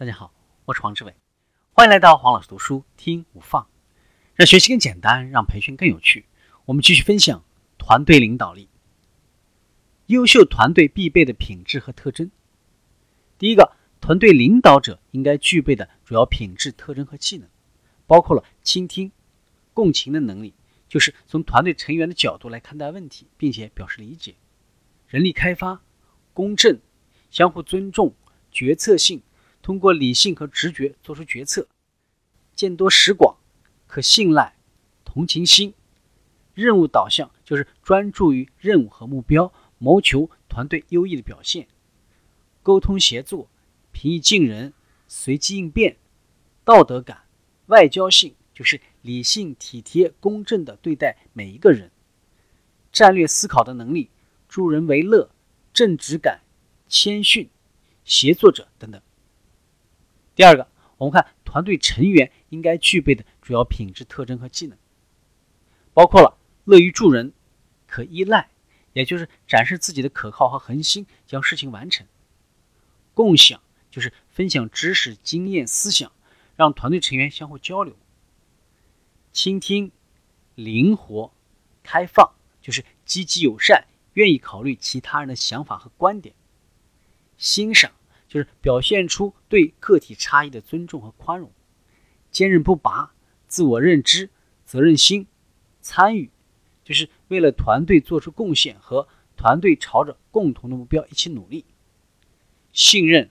大家好，我是黄志伟，欢迎来到黄老师读书听无放，让学习更简单，让培训更有趣。我们继续分享团队领导力，优秀团队必备的品质和特征。第一个，团队领导者应该具备的主要品质特征和技能，包括了倾听、共情的能力，就是从团队成员的角度来看待问题，并且表示理解；人力开发、公正、相互尊重、决策性。通过理性和直觉做出决策，见多识广，可信赖，同情心，任务导向就是专注于任务和目标，谋求团队优异的表现。沟通协作，平易近人，随机应变，道德感，外交性就是理性、体贴、公正的对待每一个人。战略思考的能力，助人为乐，正直感，谦逊，协作者等等。第二个，我们看团队成员应该具备的主要品质特征和技能，包括了乐于助人、可依赖，也就是展示自己的可靠和恒心，将事情完成；共享，就是分享知识、经验、思想，让团队成员相互交流；倾听、灵活、开放，就是积极友善，愿意考虑其他人的想法和观点；欣赏。就是表现出对个体差异的尊重和宽容，坚韧不拔，自我认知、责任心、参与，就是为了团队做出贡献和团队朝着共同的目标一起努力。信任、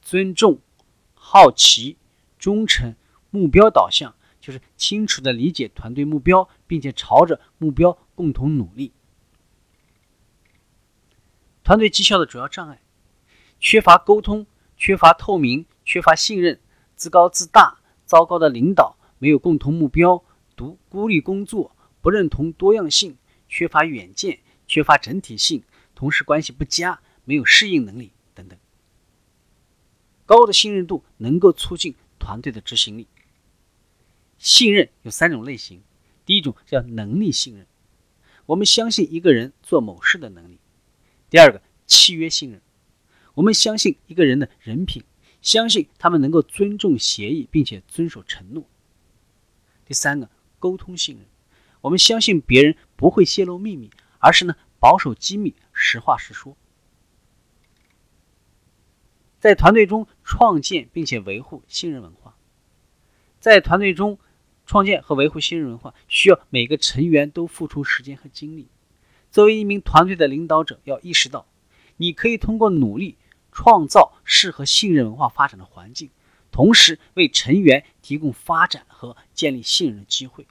尊重、好奇、忠诚、目标导向，就是清楚的理解团队目标，并且朝着目标共同努力。团队绩效的主要障碍。缺乏沟通，缺乏透明，缺乏信任，自高自大，糟糕的领导，没有共同目标，独孤立工作，不认同多样性，缺乏远见，缺乏整体性，同事关系不佳，没有适应能力等等。高的信任度能够促进团队的执行力。信任有三种类型，第一种叫能力信任，我们相信一个人做某事的能力；第二个契约信任。我们相信一个人的人品，相信他们能够尊重协议，并且遵守承诺。第三个，沟通信任，我们相信别人不会泄露秘密，而是呢保守机密，实话实说。在团队中创建并且维护信任文化，在团队中创建和维护信任文化，需要每个成员都付出时间和精力。作为一名团队的领导者，要意识到，你可以通过努力。创造适合信任文化发展的环境，同时为成员提供发展和建立信任的机会。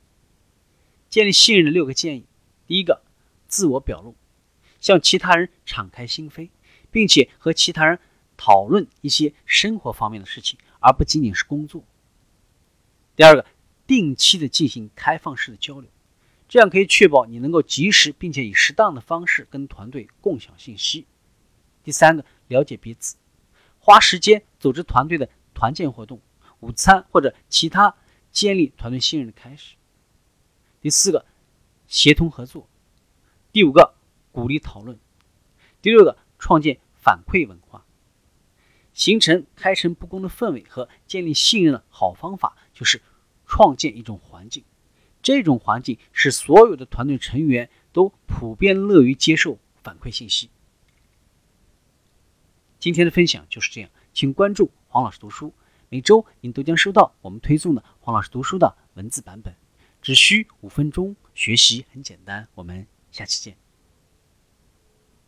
建立信任的六个建议：第一个，自我表露，向其他人敞开心扉，并且和其他人讨论一些生活方面的事情，而不仅仅是工作。第二个，定期的进行开放式的交流，这样可以确保你能够及时并且以适当的方式跟团队共享信息。第三个。了解彼此，花时间组织团队的团建活动、午餐或者其他建立团队信任的开始。第四个，协同合作。第五个，鼓励讨论。第六个，创建反馈文化。形成开诚布公的氛围和建立信任的好方法就是创建一种环境，这种环境使所有的团队成员都普遍乐于接受反馈信息。今天的分享就是这样，请关注黄老师读书，每周您都将收到我们推送的黄老师读书的文字版本，只需五分钟，学习很简单。我们下期见。